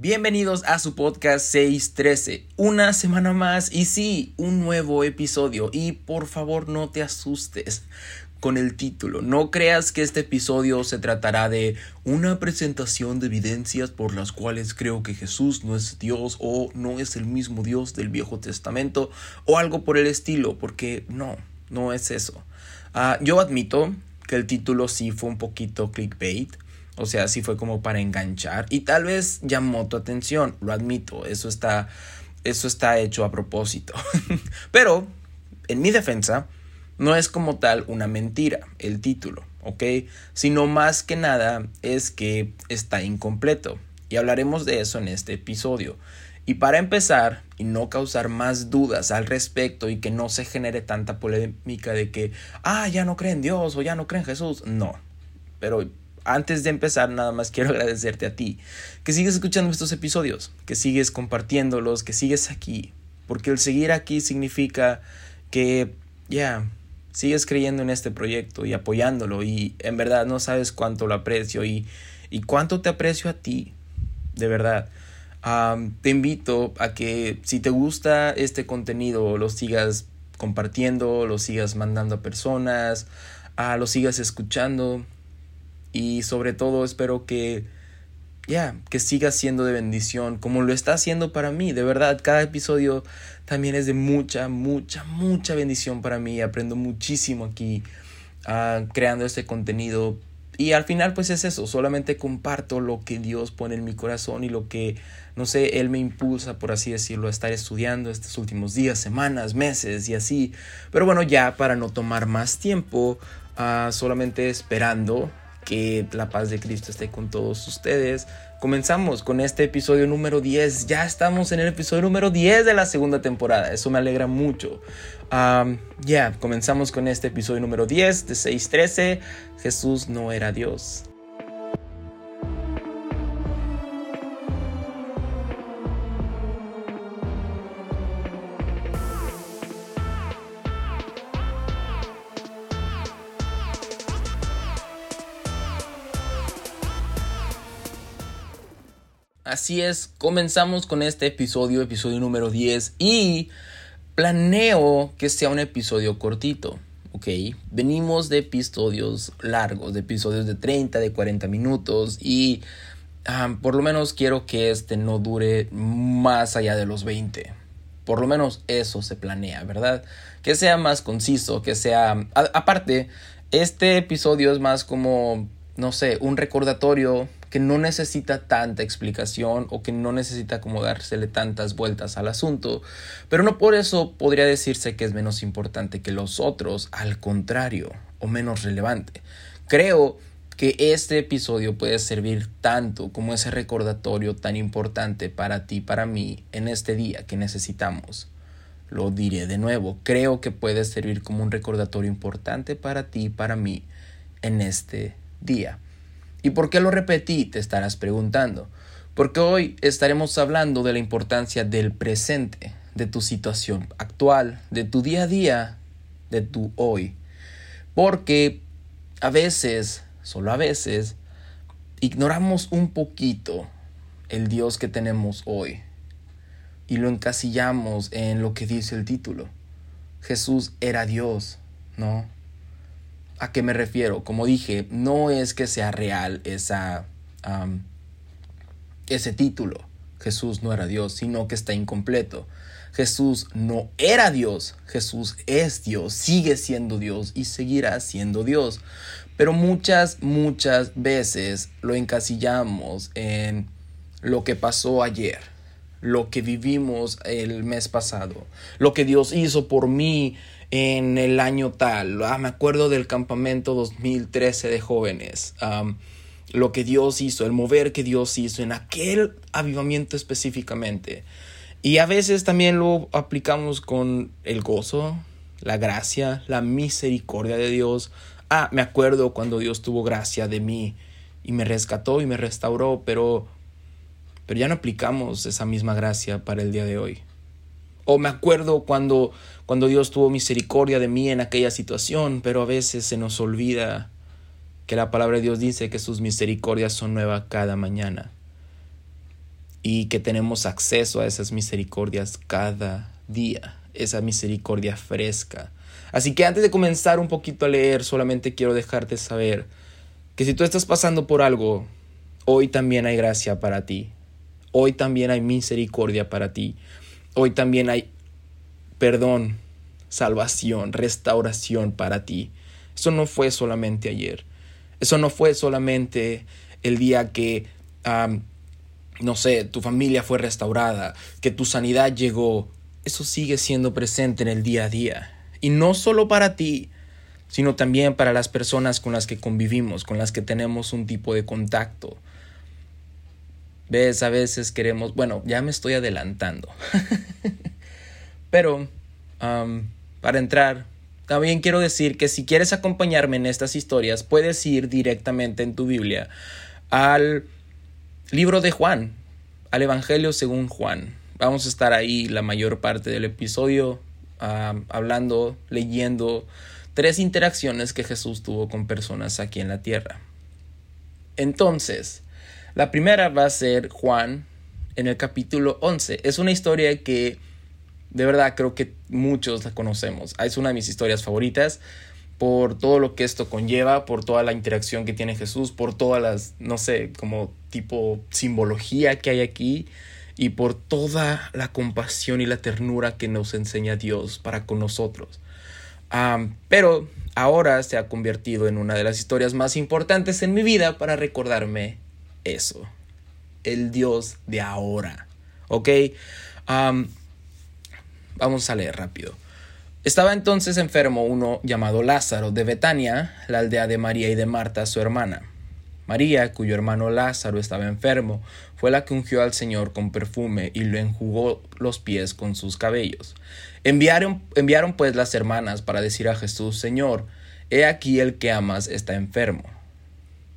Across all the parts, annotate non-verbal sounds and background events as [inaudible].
Bienvenidos a su podcast 613, una semana más y sí, un nuevo episodio. Y por favor no te asustes con el título, no creas que este episodio se tratará de una presentación de evidencias por las cuales creo que Jesús no es Dios o no es el mismo Dios del Viejo Testamento o algo por el estilo, porque no, no es eso. Ah, yo admito que el título sí fue un poquito clickbait, o sea, sí fue como para enganchar y tal vez llamó tu atención, lo admito, eso está, eso está hecho a propósito. [laughs] Pero, en mi defensa, no es como tal una mentira el título, ¿ok? Sino más que nada es que está incompleto. Y hablaremos de eso en este episodio. Y para empezar, y no causar más dudas al respecto y que no se genere tanta polémica de que, ah, ya no creen Dios o ya no creen Jesús, no. Pero antes de empezar, nada más quiero [laughs] agradecerte a ti, que sigues escuchando estos episodios, que sigues compartiéndolos, que sigues aquí, porque el seguir aquí significa que, ya, sigues creyendo en este proyecto y apoyándolo y en verdad no sabes cuánto lo aprecio y, y cuánto te aprecio a ti, de verdad. te invito a que si te gusta este contenido lo sigas compartiendo, lo sigas mandando a personas, a lo sigas escuchando, y sobre todo espero que ya, que siga siendo de bendición como lo está haciendo para mí. De verdad, cada episodio también es de mucha, mucha, mucha bendición para mí. Aprendo muchísimo aquí uh, creando este contenido. Y al final pues es eso, solamente comparto lo que Dios pone en mi corazón y lo que, no sé, Él me impulsa, por así decirlo, a estar estudiando estos últimos días, semanas, meses y así. Pero bueno, ya para no tomar más tiempo, uh, solamente esperando que la paz de Cristo esté con todos ustedes. Comenzamos con este episodio número 10. Ya estamos en el episodio número 10 de la segunda temporada. Eso me alegra mucho. ya, comenzamos con este episodio número 10 de 6.13. Jesús no era Dios. Así es, comenzamos con este episodio, episodio número 10 y planeo que sea un episodio cortito, ¿ok? Venimos de episodios largos, de episodios de 30, de 40 minutos y por lo menos quiero que este no dure más allá de los 20. Por lo menos eso se planea, ¿verdad? Que sea más conciso, que sea... aparte, este episodio es más como, no sé, un recordatorio que no necesita tanta explicación o que no necesita como dársele tantas vueltas al asunto, pero no por eso podría decirse que es menos importante que los otros, al contrario, o menos relevante. Creo que este episodio puede servir tanto como ese recordatorio tan importante para ti, para mí, en este día que necesitamos. Lo diré de nuevo, creo que puede servir como un recordatorio importante para ti, para mí, en este día. ¿Y por qué lo repetí? Te estarás preguntando. Porque hoy estaremos hablando de la importancia del presente, de tu situación actual, de tu día a día, de tu hoy. Porque a veces, solo a veces, ignoramos un poquito el Dios que tenemos hoy y lo encasillamos en lo que dice el título. Jesús era Dios, ¿no? ¿A qué me refiero? Como dije, no es que sea real esa, ese título. Jesús no era Dios, sino que está incompleto. Jesús no era Dios, Jesús es Dios, sigue siendo Dios y seguirá siendo Dios. Pero muchas, muchas veces lo encasillamos en lo que pasó ayer, lo que vivimos el mes pasado, lo que Dios hizo por mí en el año tal. Ah, me acuerdo del campamento 2013 de jóvenes. lo que Dios hizo, el mover que Dios hizo en aquel avivamiento específicamente. Y a veces también lo aplicamos con el gozo, la gracia, la misericordia de Dios. Ah, me acuerdo cuando Dios tuvo gracia de mí y me rescató y me restauró, pero, pero ya no aplicamos esa misma gracia para el día de hoy. O me acuerdo cuando, cuando Dios tuvo misericordia de mí en aquella situación, pero a veces se nos olvida que la palabra de Dios dice que sus misericordias son nuevas cada mañana. y que tenemos acceso a esas misericordias cada día, esa misericordia fresca. Así que antes de comenzar un poquito a leer, solamente quiero dejarte saber que si tú estás pasando por algo, hoy también hay gracia para ti. Hoy también hay misericordia para ti. Hoy también hay perdón, salvación, restauración para ti. Eso no fue solamente ayer. Eso no fue solamente el día que, no sé, tu familia fue restaurada, que tu sanidad llegó. Eso sigue siendo presente en el día a día. Y no solo para ti, sino también para las personas con las que convivimos, con las que tenemos un tipo de contacto. Ves, a veces queremos, bueno, ya me estoy adelantando. [laughs] Pero, para entrar, también quiero decir que si quieres acompañarme en estas historias, puedes ir directamente en tu Biblia al libro de Juan, al Evangelio según Juan. Vamos a estar ahí la mayor parte del episodio hablando, leyendo tres interacciones que Jesús tuvo con personas aquí en la tierra. Entonces, la primera va a ser Juan en el capítulo 11. Es una historia que de verdad creo que muchos la conocemos. Es una de mis historias favoritas por todo lo que esto conlleva, por toda la interacción que tiene Jesús, por todas las, no sé, como tipo simbología que hay aquí y por toda la compasión y la ternura que nos enseña Dios para con nosotros. pero ahora se ha convertido en una de las historias más importantes en mi vida para recordarme eso, el Dios de ahora. ¿Ok? vamos a leer rápido. Estaba entonces enfermo uno llamado Lázaro de Betania, la aldea de María y de Marta, su hermana. María, cuyo hermano Lázaro estaba enfermo, fue la que ungió al Señor con perfume y le enjugó los pies con sus cabellos. Enviaron, enviaron pues las hermanas para decir a Jesús, Señor, he aquí el que amas está enfermo.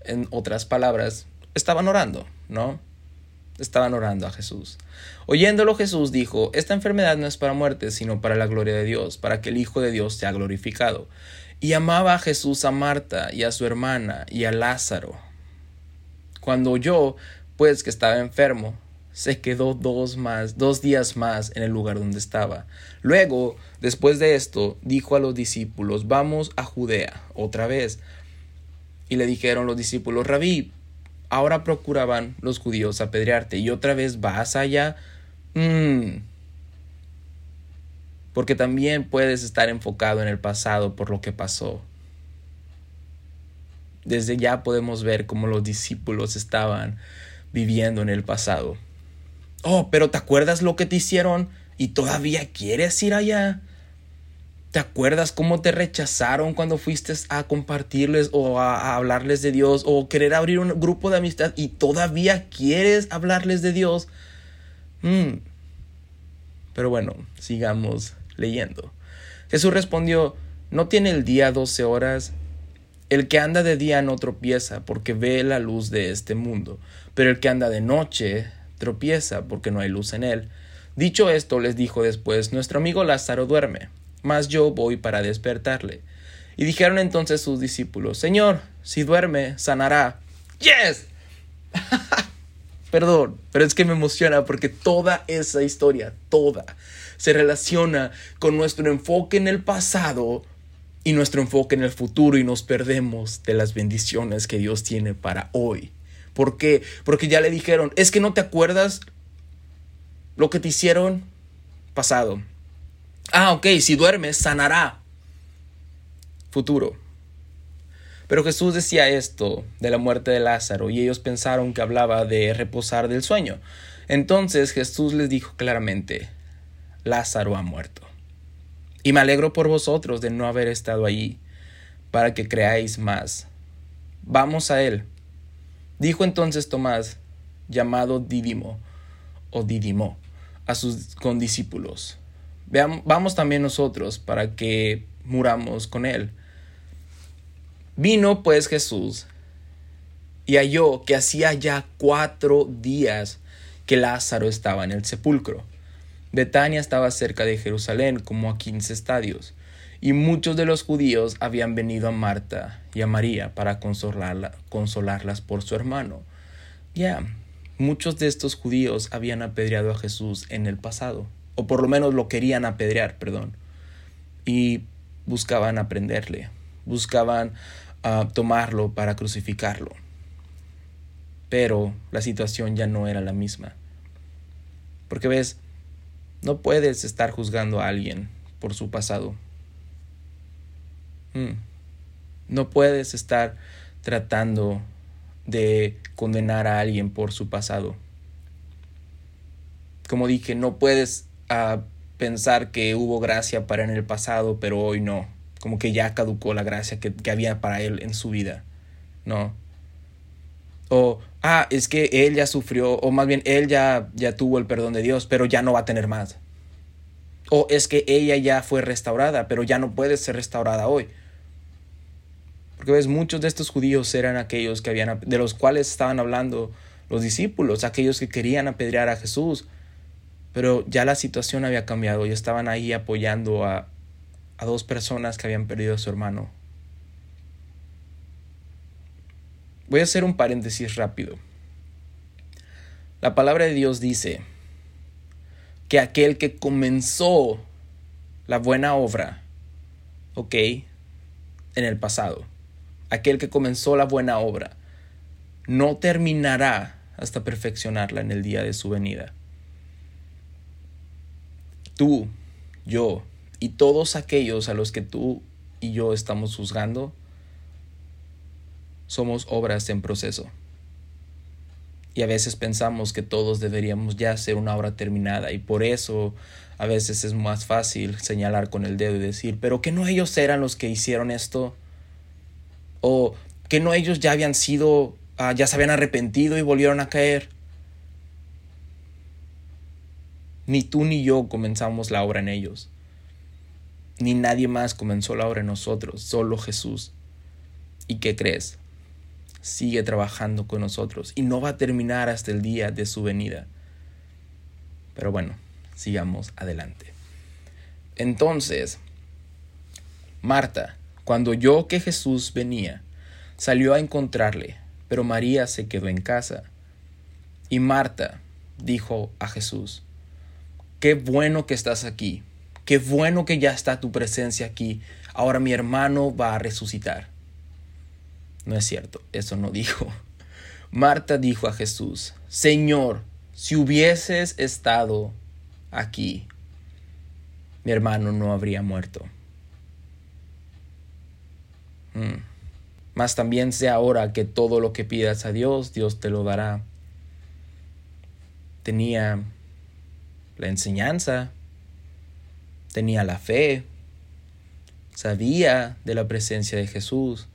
En otras palabras, estaban orando, ¿no? Estaban orando a Jesús. Oyéndolo Jesús dijo, Esta enfermedad no es para muerte, sino para la gloria de Dios, para que el Hijo de Dios sea glorificado. Y amaba a Jesús a Marta y a su hermana y a Lázaro. Cuando oyó, pues, que estaba enfermo, se quedó dos más, dos días más en el lugar donde estaba. Luego, después de esto, dijo a los discípulos, vamos a Judea otra vez. Y le dijeron los discípulos, Rabí, ahora procuraban los judíos apedrearte y otra vez vas allá. Mm. Porque también puedes estar enfocado en el pasado por lo que pasó desde ya podemos ver cómo los discípulos estaban viviendo en el pasado. Oh, pero ¿te acuerdas lo que te hicieron y todavía quieres ir allá? ¿Te acuerdas cómo te rechazaron cuando fuiste a compartirles o a, hablarles de Dios o querer abrir un grupo de amistad y todavía quieres hablarles de Dios? Mm. Pero bueno, sigamos leyendo. Jesús respondió, ¿no tiene el día doce horas? El que anda de día no tropieza porque ve la luz de este mundo, pero el que anda de noche tropieza porque no hay luz en él. Dicho esto, les dijo después, Nuestro amigo Lázaro duerme, mas yo voy para despertarle. Y dijeron entonces sus discípulos, Señor, si duerme, sanará. ¡Yes! [laughs] Perdón, pero es que me emociona porque toda esa historia, toda, se relaciona con nuestro enfoque en el pasado y nuestro enfoque en el futuro y nos perdemos de las bendiciones que Dios tiene para hoy. ¿Por qué? Porque ya le dijeron, es que no te acuerdas lo que te hicieron pasado. Ah, ok, si duermes, sanará. Futuro. Pero Jesús decía esto de la muerte de Lázaro y ellos pensaron que hablaba de reposar del sueño. Entonces Jesús les dijo claramente, Lázaro ha muerto. Y me alegro por vosotros de no haber estado allí, para que creáis más. Vamos a él. Dijo entonces Tomás, llamado Dídimo, o Didimo, a sus condiscípulos. Vamos también nosotros para que muramos con él. Vino pues Jesús y halló que hacía ya cuatro días que Lázaro estaba en el sepulcro. Betania estaba cerca de Jerusalén, como a quince estadios, y muchos de los judíos habían venido a Marta y a María para consolarlas por su hermano. Ya, muchos de estos judíos habían apedreado a Jesús en el pasado, o por lo menos lo querían apedrear, perdón, y buscaban aprenderle, buscaban ah, tomarlo para crucificarlo. Pero la situación ya no era la misma. Porque ves, no puedes estar juzgando a alguien por su pasado. Mm. No puedes estar tratando de condenar a alguien por su pasado. Como dije, no puedes ah, pensar que hubo gracia para en el pasado, pero hoy no. Como que ya caducó la gracia que, que había para él en su vida. No. O, ah, es que él ya sufrió, o más bien él ya, ya tuvo el perdón de Dios, pero ya no va a tener más. O es que ella ya fue restaurada, pero ya no puede ser restaurada hoy. Porque ves, muchos de estos judíos eran aquellos que habían, de los cuales estaban hablando los discípulos, aquellos que querían apedrear a Jesús. Pero ya la situación había cambiado y estaban ahí apoyando a, a dos personas que habían perdido a su hermano. Voy a hacer un paréntesis rápido. La palabra de Dios dice que aquel que comenzó la buena obra, ¿ok? En el pasado, aquel que comenzó la buena obra, no terminará hasta perfeccionarla en el día de su venida. Tú, yo y todos aquellos a los que tú y yo estamos juzgando, somos obras en proceso. Y a veces pensamos que todos deberíamos ya ser una obra terminada y por eso a veces es más fácil señalar con el dedo y decir, pero que no ellos eran los que hicieron esto, o que no ellos ya habían sido, ah, ya se habían arrepentido y volvieron a caer. Ni tú ni yo comenzamos la obra en ellos. Ni nadie más comenzó la obra en nosotros, solo Jesús. ¿Y qué crees? Sigue trabajando con nosotros y no va a terminar hasta el día de su venida. Pero bueno, sigamos adelante. Entonces, Marta, cuando oyó que Jesús venía, salió a encontrarle, pero María se quedó en casa. Y Marta dijo a Jesús, Qué bueno que estás aquí, qué bueno que ya está tu presencia aquí, ahora mi hermano va a resucitar. No es cierto, eso no [laughs] dijo. Marta dijo a Jesús, Señor, si hubieses estado aquí, mi hermano no habría muerto. Mm. Mas también sé ahora que todo lo que pidas a Dios, Dios te lo dará. Tenía la enseñanza, tenía la fe, sabía de la presencia de Jesús.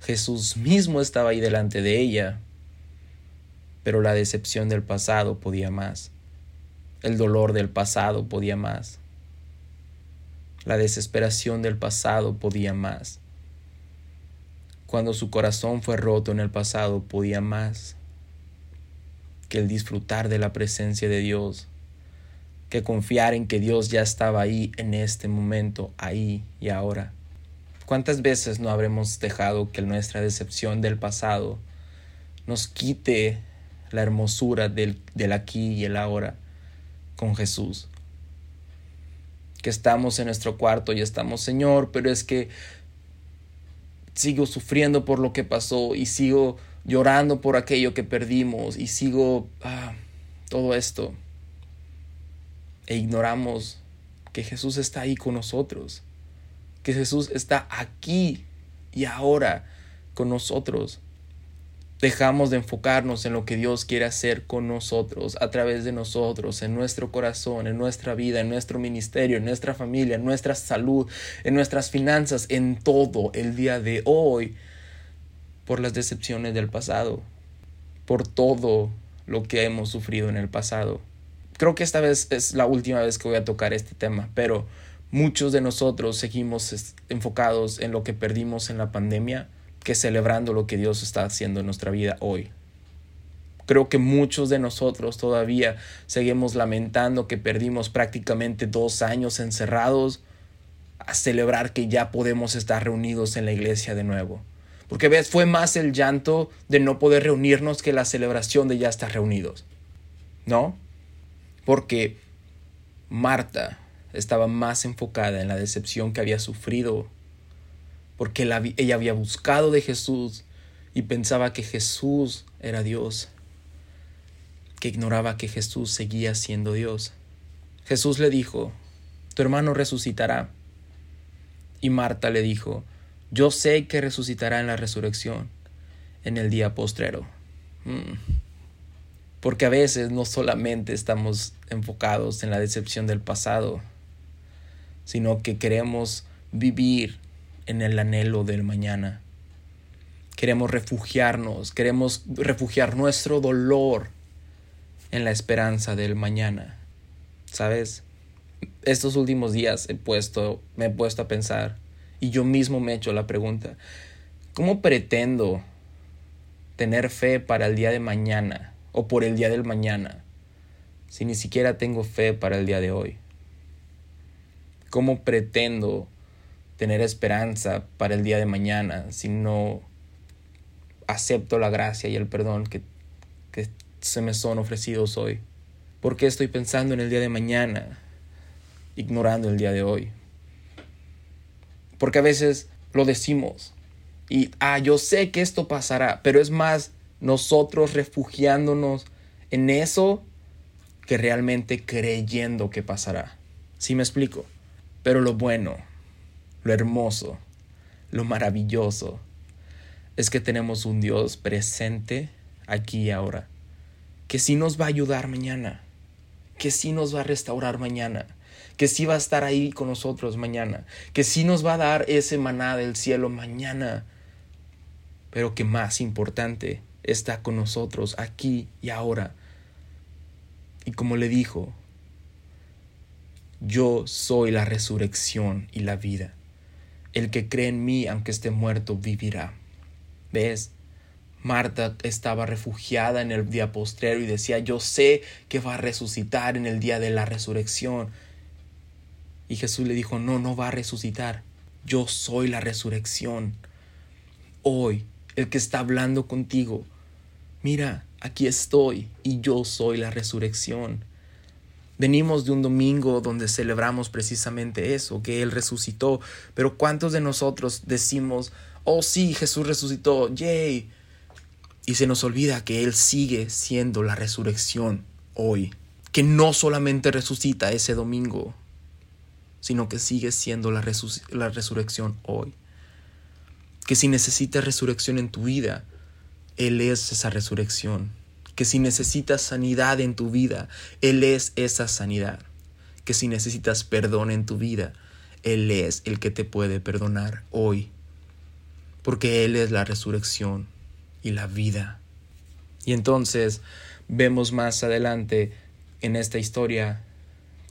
Jesús mismo estaba ahí delante de ella, pero la decepción del pasado podía más. El dolor del pasado podía más. La desesperación del pasado podía más. Cuando su corazón fue roto en el pasado, podía más que el disfrutar de la presencia de Dios, que confiar en que Dios ya estaba ahí en este momento, ahí y ahora. ¿Cuántas veces no habremos dejado que nuestra decepción del pasado nos quite la hermosura del, del aquí y el ahora con Jesús? Que estamos en nuestro cuarto y estamos, Señor, pero es que sigo sufriendo por lo que pasó y sigo llorando por aquello que perdimos y sigo ah, todo esto. E ignoramos que Jesús está ahí con nosotros, que Jesús está aquí y ahora con nosotros dejamos de enfocarnos en lo que Dios quiere hacer con nosotros, a través de nosotros, en nuestro corazón, en nuestra vida, en nuestro ministerio, en nuestra familia, en nuestra salud, en nuestras finanzas, en todo el día de hoy, por las decepciones del pasado, por todo lo que hemos sufrido en el pasado. Creo que esta vez es la última vez que voy a tocar este tema, pero muchos de nosotros seguimos enfocados en lo que perdimos en la pandemia que celebrando lo que Dios está haciendo en nuestra vida hoy. Creo que muchos de nosotros todavía seguimos lamentando que perdimos prácticamente dos años encerrados a celebrar que ya podemos estar reunidos en la iglesia de nuevo. Porque ves, fue más el llanto de no poder reunirnos que la celebración de ya estar reunidos. ¿No? Porque Marta estaba más enfocada en la decepción que había sufrido. Porque ella había buscado de Jesús y pensaba que Jesús era Dios. Que ignoraba que Jesús seguía siendo Dios. Jesús le dijo, tu hermano resucitará. Y Marta le dijo, yo sé que resucitará en la resurrección, en el día postrero. Mm. Porque a veces no solamente estamos enfocados en la decepción del pasado, sino que queremos vivir en el anhelo del mañana. Queremos refugiarnos, queremos refugiar nuestro dolor en la esperanza del mañana. ¿Sabes? estos últimos días he puesto, me he puesto a pensar y yo mismo me he hecho la pregunta, ¿cómo pretendo tener fe para el día de mañana o por el día del mañana si ni siquiera tengo fe para el día de hoy? ¿Cómo pretendo tener esperanza para el día de mañana si no acepto la gracia y el perdón que, que se me son ofrecidos hoy? ¿Por qué estoy pensando en el día de mañana ignorando el día de hoy. Porque a veces lo decimos y, ah, yo sé que esto pasará, pero es más nosotros refugiándonos en eso que realmente creyendo que pasará. ¿Sí me explico? Pero lo bueno, lo hermoso, lo maravilloso, es que tenemos un Dios presente aquí y ahora, que sí nos va a ayudar mañana, que sí nos va a restaurar mañana, que sí va a estar ahí con nosotros mañana, que sí nos va a dar ese maná del cielo mañana, pero que más importante, está con nosotros aquí y ahora. Y como le dijo, yo soy la resurrección y la vida. El que cree en mí, aunque esté muerto, vivirá. ¿Ves? Marta estaba refugiada en el día postrero y decía, yo sé que va a resucitar en el día de la resurrección. Y Jesús le dijo, no, no va a resucitar. Yo soy la resurrección. Hoy, el que está hablando contigo, mira, aquí estoy y yo soy la resurrección. Venimos de un domingo donde celebramos precisamente eso, que Él resucitó, pero ¿cuántos de nosotros decimos, oh sí, Jesús resucitó, yay? Y se nos olvida que Él sigue siendo la resurrección hoy, que no solamente resucita ese domingo, sino que sigue siendo la, la resurrección hoy. Que si necesitas resurrección en tu vida, Él es esa resurrección. Que si necesitas sanidad en tu vida, Él es esa sanidad. Que si necesitas perdón en tu vida, Él es el que te puede perdonar hoy. Porque Él es la resurrección y la vida. Y entonces vemos más adelante en esta historia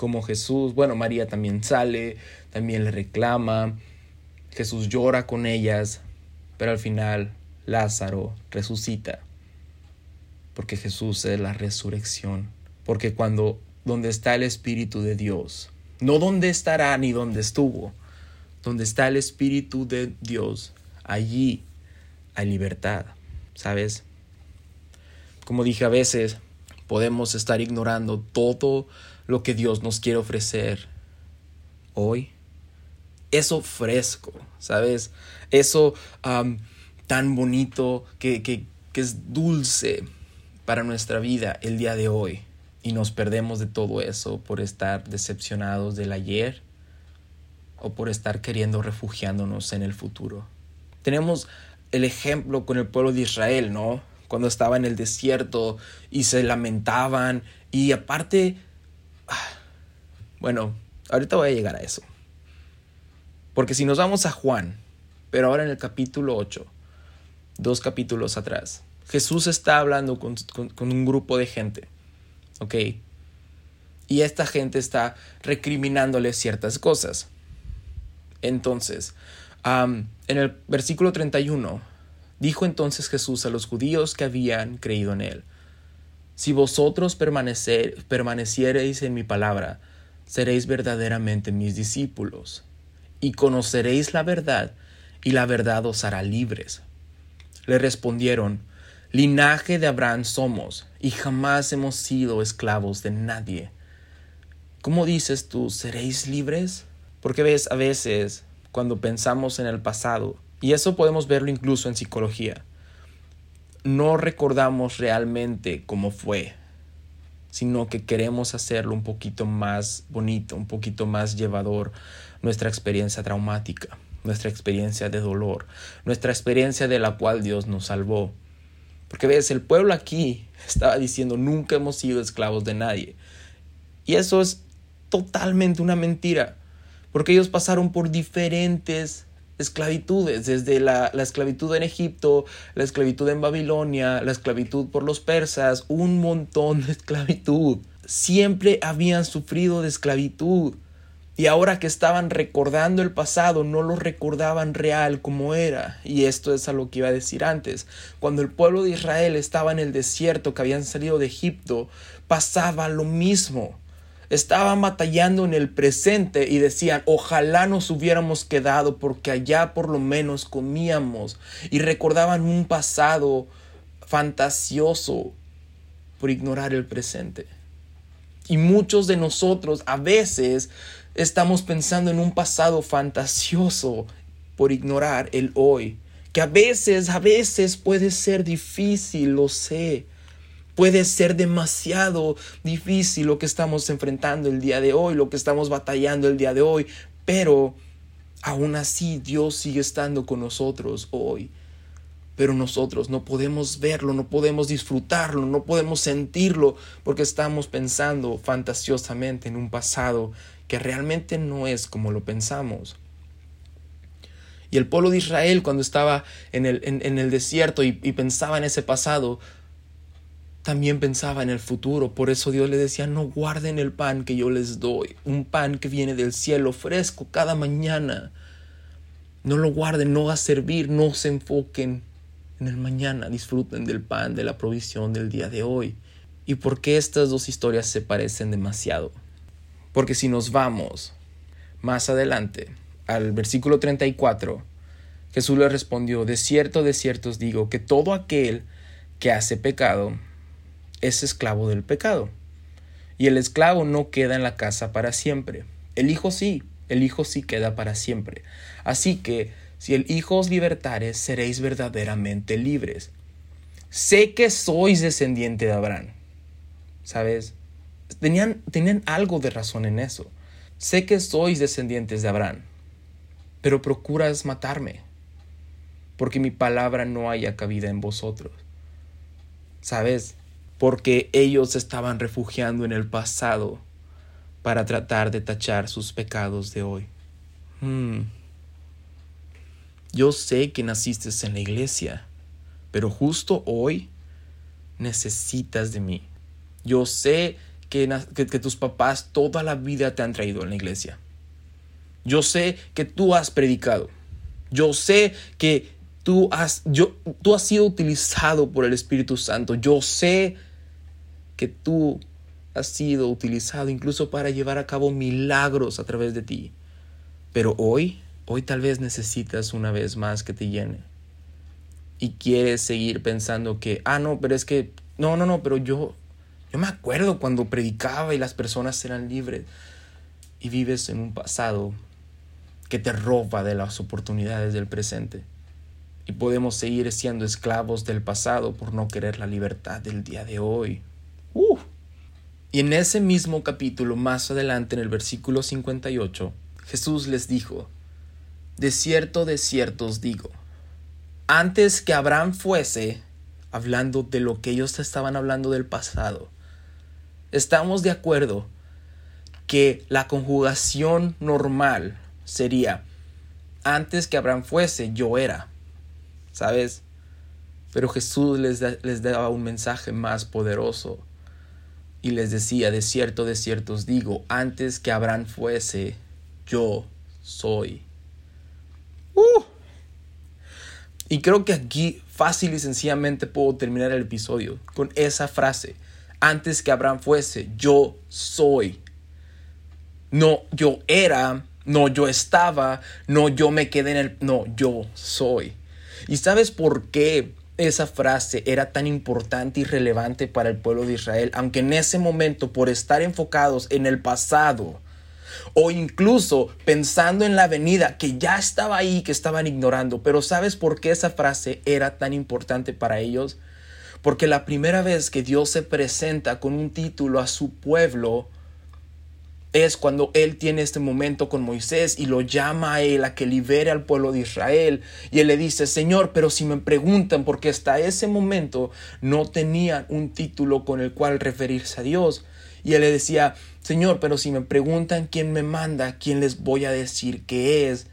como Jesús, bueno, María también sale, también le reclama, Jesús llora con ellas, pero al final Lázaro resucita, porque Jesús es la resurrección, porque cuando donde está el Espíritu de Dios, no donde estará ni donde estuvo, donde está el Espíritu de Dios, allí hay libertad, ¿sabes? Como dije a veces, podemos estar ignorando todo lo que Dios nos quiere ofrecer hoy. Eso fresco, ¿sabes? Eso tan bonito que, que, que es dulce para nuestra vida el día de hoy. Y nos perdemos de todo eso por estar decepcionados del ayer o por estar queriendo refugiándonos en el futuro. Tenemos el ejemplo con el pueblo de Israel, ¿no? Cuando estaba en el desierto y se lamentaban y aparte bueno, ahorita voy a llegar a eso. Porque si nos vamos a Juan, pero ahora en el capítulo 8, dos capítulos atrás, Jesús está hablando con, un grupo de gente, ¿ok? Y esta gente está recriminándole ciertas cosas. Entonces, en el versículo 31, dijo entonces Jesús a los judíos que habían creído en él, si vosotros permanecer, permaneciereis en mi palabra, seréis verdaderamente mis discípulos, y conoceréis la verdad, y la verdad os hará libres. Le respondieron, Linaje de Abraham somos, y jamás hemos sido esclavos de nadie. ¿Cómo dices tú, seréis libres? Porque ves, a veces, cuando pensamos en el pasado, y eso podemos verlo incluso en psicología, no recordamos realmente cómo fue, sino que queremos hacerlo un poquito más bonito, un poquito más llevador, nuestra experiencia traumática, nuestra experiencia de dolor, nuestra experiencia de la cual Dios nos salvó. Porque ves, el pueblo aquí [laughs] estaba diciendo, nunca hemos sido esclavos de nadie. Y eso es totalmente una mentira, porque ellos pasaron por diferentes esclavitudes, desde la, la, esclavitud en Egipto, la esclavitud en Babilonia, la esclavitud por los persas, un montón de [laughs] esclavitud. Siempre habían sufrido de esclavitud. Y ahora que estaban recordando el pasado, no lo recordaban real como era. Y esto es a lo que iba a decir antes. Cuando el pueblo de Israel estaba en el desierto, que habían salido de Egipto, pasaba lo mismo estaban batallando en el presente y decían, ojalá nos hubiéramos quedado porque allá por lo menos comíamos y recordaban un pasado fantasioso por ignorar el presente. Y muchos de nosotros a veces estamos pensando en un pasado fantasioso por ignorar el hoy, que a veces, a veces puede ser difícil, lo sé, Puede ser demasiado difícil lo que estamos enfrentando el día de hoy, lo que estamos batallando el día de hoy, pero aún así Dios sigue estando con nosotros hoy. Pero nosotros no podemos verlo, no podemos disfrutarlo, no podemos sentirlo, porque estamos pensando fantasiosamente en un pasado que realmente no es como lo pensamos. Y el pueblo de Israel cuando estaba en el, en, el desierto y pensaba en ese pasado, también pensaba en el futuro. Por eso Dios le decía, no guarden el pan que yo les doy, un pan que viene del cielo fresco cada mañana. No lo guarden, no va a servir, no se enfoquen en el mañana, disfruten del pan, de la provisión del día de hoy. ¿Y por qué estas dos historias se parecen demasiado? Porque si nos vamos más adelante al versículo 34, Jesús le respondió, de cierto, de cierto os digo, que todo aquel que hace pecado, es esclavo del pecado. Y el esclavo no queda en la casa para siempre. El Hijo sí, el Hijo sí queda para siempre. Así que, si el Hijo os libertare, seréis verdaderamente libres. Sé que sois descendiente de Abraham. ¿Sabes? Tenían, tenían algo de razón en eso. Sé que sois descendientes de Abraham, pero procuras matarme, porque mi palabra no haya cabida en vosotros. ¿Sabes? porque ellos estaban refugiando en el pasado para tratar de tachar sus pecados de hoy. Hmm. Yo sé que naciste en la iglesia, pero justo hoy necesitas de mí. Yo sé que, tus papás toda la vida te han traído a la iglesia. Yo sé que tú has predicado. Yo sé que tú has, yo, tú has sido utilizado por el Espíritu Santo. Yo sé que tú has sido utilizado incluso para llevar a cabo milagros a través de ti. Pero hoy, hoy tal vez necesitas una vez más que te llene. Y quieres seguir pensando que, ah, no, pero es que, no, no, no, pero yo, yo me acuerdo cuando predicaba y las personas eran libres. Y vives en un pasado que te roba de las oportunidades del presente. Y podemos seguir siendo esclavos del pasado por no querer la libertad del día de hoy. Y en ese mismo capítulo, más adelante en el versículo 58, Jesús les dijo, De cierto, de cierto os digo, antes que Abraham fuese, hablando de lo que ellos estaban hablando del pasado, estamos de acuerdo que la conjugación normal sería, antes que Abraham fuese, yo era, ¿sabes? Pero Jesús les, les daba un mensaje más poderoso y les decía, de cierto, de cierto os digo, antes que Abraham fuese, yo soy. Uh. Y creo que aquí fácil y sencillamente puedo terminar el episodio con esa frase. Antes que Abraham fuese, yo soy. No, yo era, no, yo estaba, no, yo me quedé en el... No, yo soy. ¿Y sabes por qué esa frase era tan importante y relevante para el pueblo de Israel? Aunque en ese momento, por estar enfocados en el pasado, o incluso pensando en la venida que ya estaba ahí, que estaban ignorando. Pero ¿sabes por qué esa frase era tan importante para ellos? Porque la primera vez que Dios se presenta con un título a su pueblo, es cuando él tiene este momento con Moisés y lo llama a él a que libere al pueblo de Israel. Y él le dice, Señor, pero si me preguntan, porque hasta ese momento no tenían un título con el cual referirse a Dios. Y él le decía, Señor, pero si me preguntan quién me manda, quién les voy a decir que es.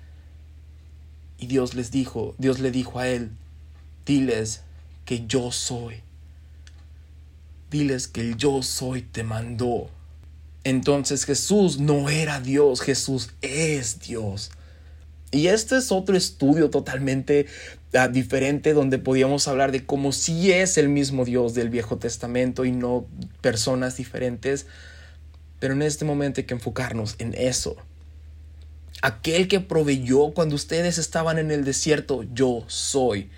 Y Dios les dijo, Dios le dijo a él, diles que yo soy. Diles que el yo soy te mandó. Entonces Jesús no era Dios, Jesús es Dios. Y este es otro estudio totalmente uh, diferente donde podíamos hablar de cómo sí es el mismo Dios del Viejo Testamento y no personas diferentes. Pero en este momento hay que enfocarnos en eso. Aquel que proveyó cuando ustedes estaban en el desierto, yo soy.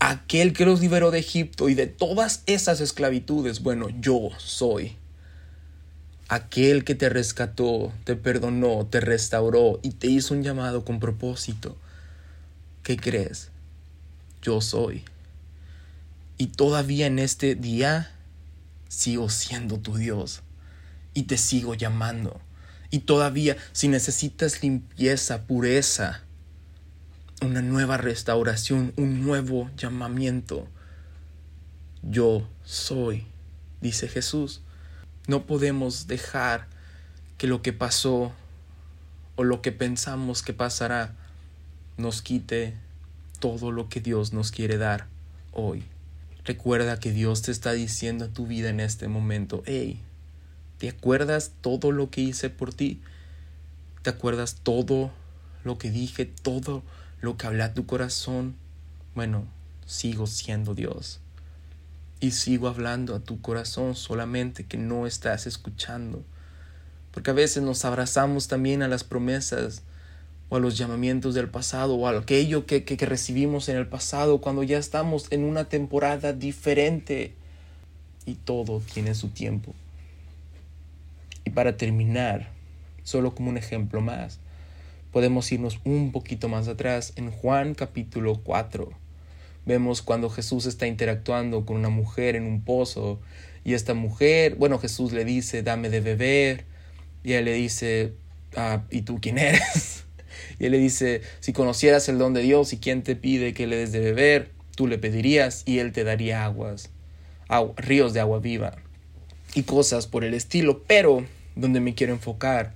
Aquel que los liberó de Egipto y de todas esas esclavitudes, bueno, yo soy aquel que te rescató, te perdonó, te restauró y te hizo un llamado con propósito. ¿Qué crees? Yo soy. Y todavía en este día sigo siendo tu Dios y te sigo llamando. Y todavía si necesitas limpieza, pureza, una nueva restauración, un nuevo llamamiento, yo soy, dice Jesús. No podemos dejar que lo que pasó o lo que pensamos que pasará nos quite todo lo que Dios nos quiere dar hoy. Recuerda que Dios te está diciendo a tu vida en este momento, hey, ¿te acuerdas todo lo que hice por ti? ¿Te acuerdas todo lo que dije, todo lo que hablé a tu corazón? Bueno, sigo siendo Dios y sigo hablando a tu corazón solamente que no estás escuchando. Porque a veces nos abrazamos también a las promesas o a los llamamientos del pasado o a aquello que, que, que recibimos en el pasado cuando ya estamos en una temporada diferente y todo tiene su tiempo. Y para terminar, solo como un ejemplo más, podemos irnos un poquito más atrás en Juan capítulo 4 Vemos cuando Jesús está interactuando con una mujer en un pozo y esta mujer, bueno, Jesús le dice, dame de beber, y él le dice, ah, ¿y tú quién eres? [laughs] y él le dice, si conocieras el don de Dios y quién te pide que le des de beber, tú le pedirías y él te daría aguas, ríos de agua viva y cosas por el estilo. Pero donde me quiero enfocar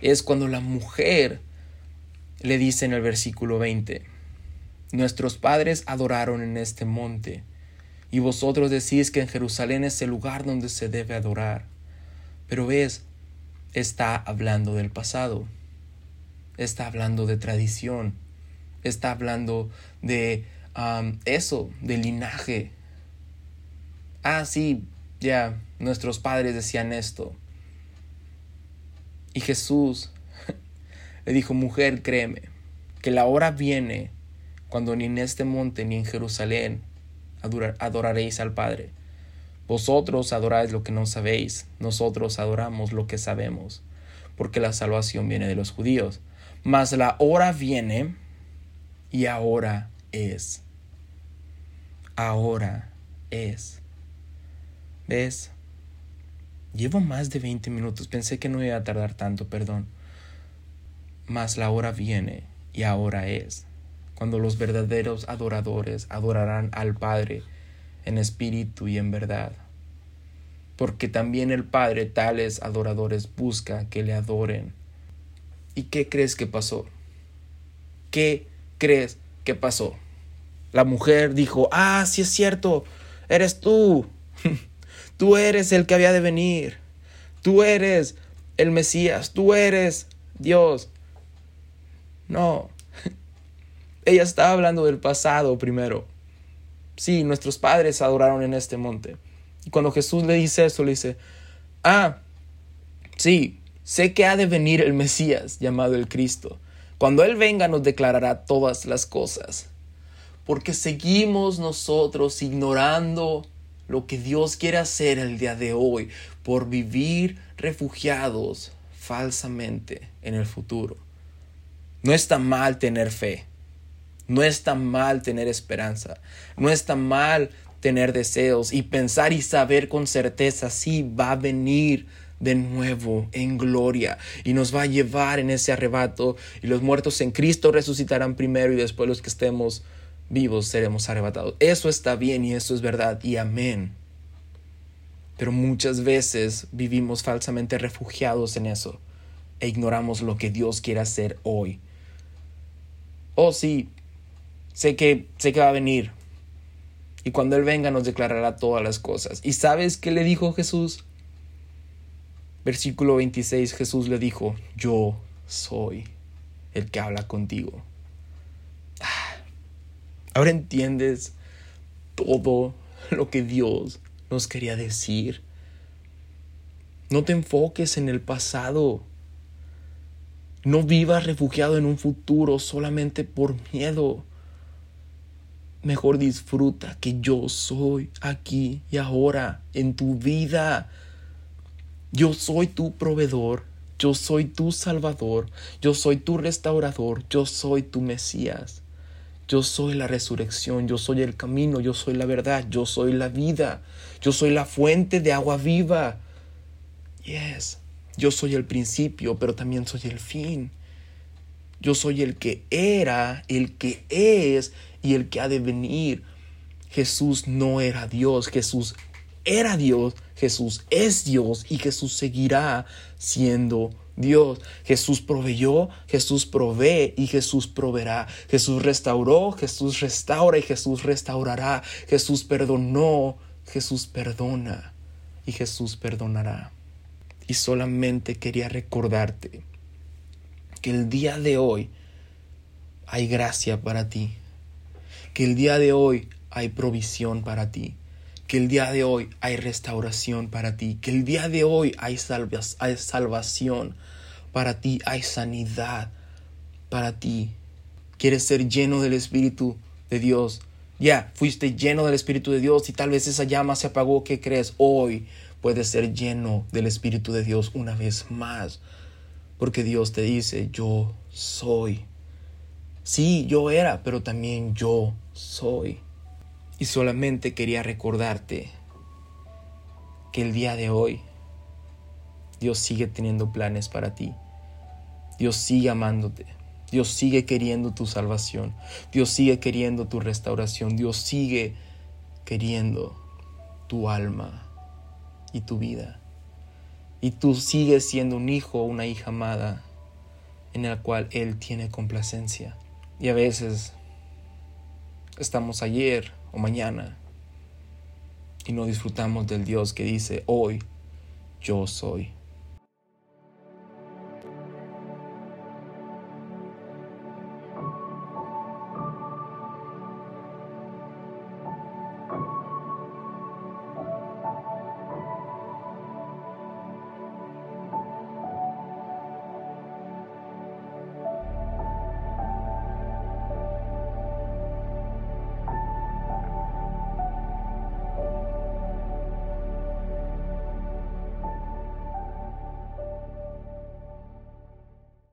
es cuando la mujer le dice en el versículo 20, Nuestros padres adoraron en este monte, y vosotros decís que en Jerusalén es el lugar donde se debe adorar. Pero ves, está hablando del pasado, está hablando de tradición, está hablando de eso, de linaje. Ah, sí, ya, nuestros padres decían esto. Y Jesús le dijo, mujer, créeme, que la hora viene cuando ni en este monte ni en Jerusalén adoraréis al Padre. Vosotros adoráis lo que no sabéis, nosotros adoramos lo que sabemos, porque la salvación viene de los judíos. Mas la hora viene y ahora es. Ahora es. ¿Ves? Llevo más de 20 minutos, pensé que no iba a tardar tanto, perdón. Mas la hora viene y ahora es cuando los verdaderos adoradores adorarán al Padre en espíritu y en verdad. Porque también el Padre tales adoradores busca que le adoren. ¿Y qué crees que pasó? ¿Qué crees que pasó? La mujer dijo, ah, sí es cierto, eres tú. [laughs] tú eres el que había de venir. Tú eres el Mesías. Tú eres Dios. No, [laughs] ella estaba hablando del pasado primero. Sí, nuestros padres adoraron en este monte. Y cuando Jesús le dice eso, le dice, ah, sí, sé que ha de venir el Mesías llamado el Cristo. Cuando Él venga nos declarará todas las cosas. porque seguimos nosotros ignorando lo que Dios quiere hacer el día de hoy por vivir refugiados falsamente en el futuro. No está mal tener fe. No está mal tener esperanza. No está mal tener deseos y pensar y saber con certeza si va a venir de nuevo en gloria y nos va a llevar en ese arrebato y los muertos en Cristo resucitarán primero y después los que estemos vivos seremos arrebatados. Eso está bien y eso es verdad y amén. Pero muchas veces vivimos falsamente refugiados en eso e ignoramos lo que Dios quiere hacer hoy. Oh sí, sé que sé que va a venir. Y cuando él venga nos declarará todas las cosas. ¿Y sabes qué le dijo Jesús? Versículo 26, Jesús le dijo, yo soy el que habla contigo. Ah, ahora entiendes todo lo que Dios nos quería decir. No te enfoques en el pasado. No vivas refugiado en un futuro solamente por miedo. Mejor disfruta que yo soy aquí y ahora en tu vida. Yo soy tu proveedor, yo soy tu salvador, yo soy tu restaurador, yo soy tu Mesías. Yo soy la resurrección, yo soy el camino, yo soy la verdad, yo soy la vida, yo soy la fuente de agua viva. Yes, yo soy el principio, pero también soy el fin. Yo soy el que era, el que es y el que ha de venir. Jesús no era Dios, Jesús era Dios, Jesús es Dios y Jesús seguirá siendo Dios. Jesús proveyó, Jesús provee y Jesús proveerá. Jesús restauró, Jesús restaura y Jesús restaurará. Jesús perdonó, Jesús perdona y Jesús perdonará. Y solamente quería recordarte que el día de hoy hay gracia para ti, que el día de hoy hay provisión para ti que el día de hoy hay restauración para ti, que el día de hoy hay, hay salvación para ti, hay sanidad para ti. ¿Quieres ser lleno del Espíritu de Dios? Ya, fuiste lleno del Espíritu de Dios y tal vez esa llama se apagó. ¿Qué crees? Hoy puedes ser lleno del Espíritu de Dios una vez más. Porque Dios te dice, yo soy. Sí, yo era, pero también yo soy. Y solamente quería recordarte que el día de hoy Dios sigue teniendo planes para ti. Dios sigue amándote. Dios sigue queriendo tu salvación. Dios sigue queriendo tu restauración. Dios sigue queriendo tu alma y tu vida. Y tú sigues siendo un hijo o una hija amada en el cual Él tiene complacencia. Y a veces estamos ayer o mañana y no disfrutamos del Dios que dice hoy yo soy.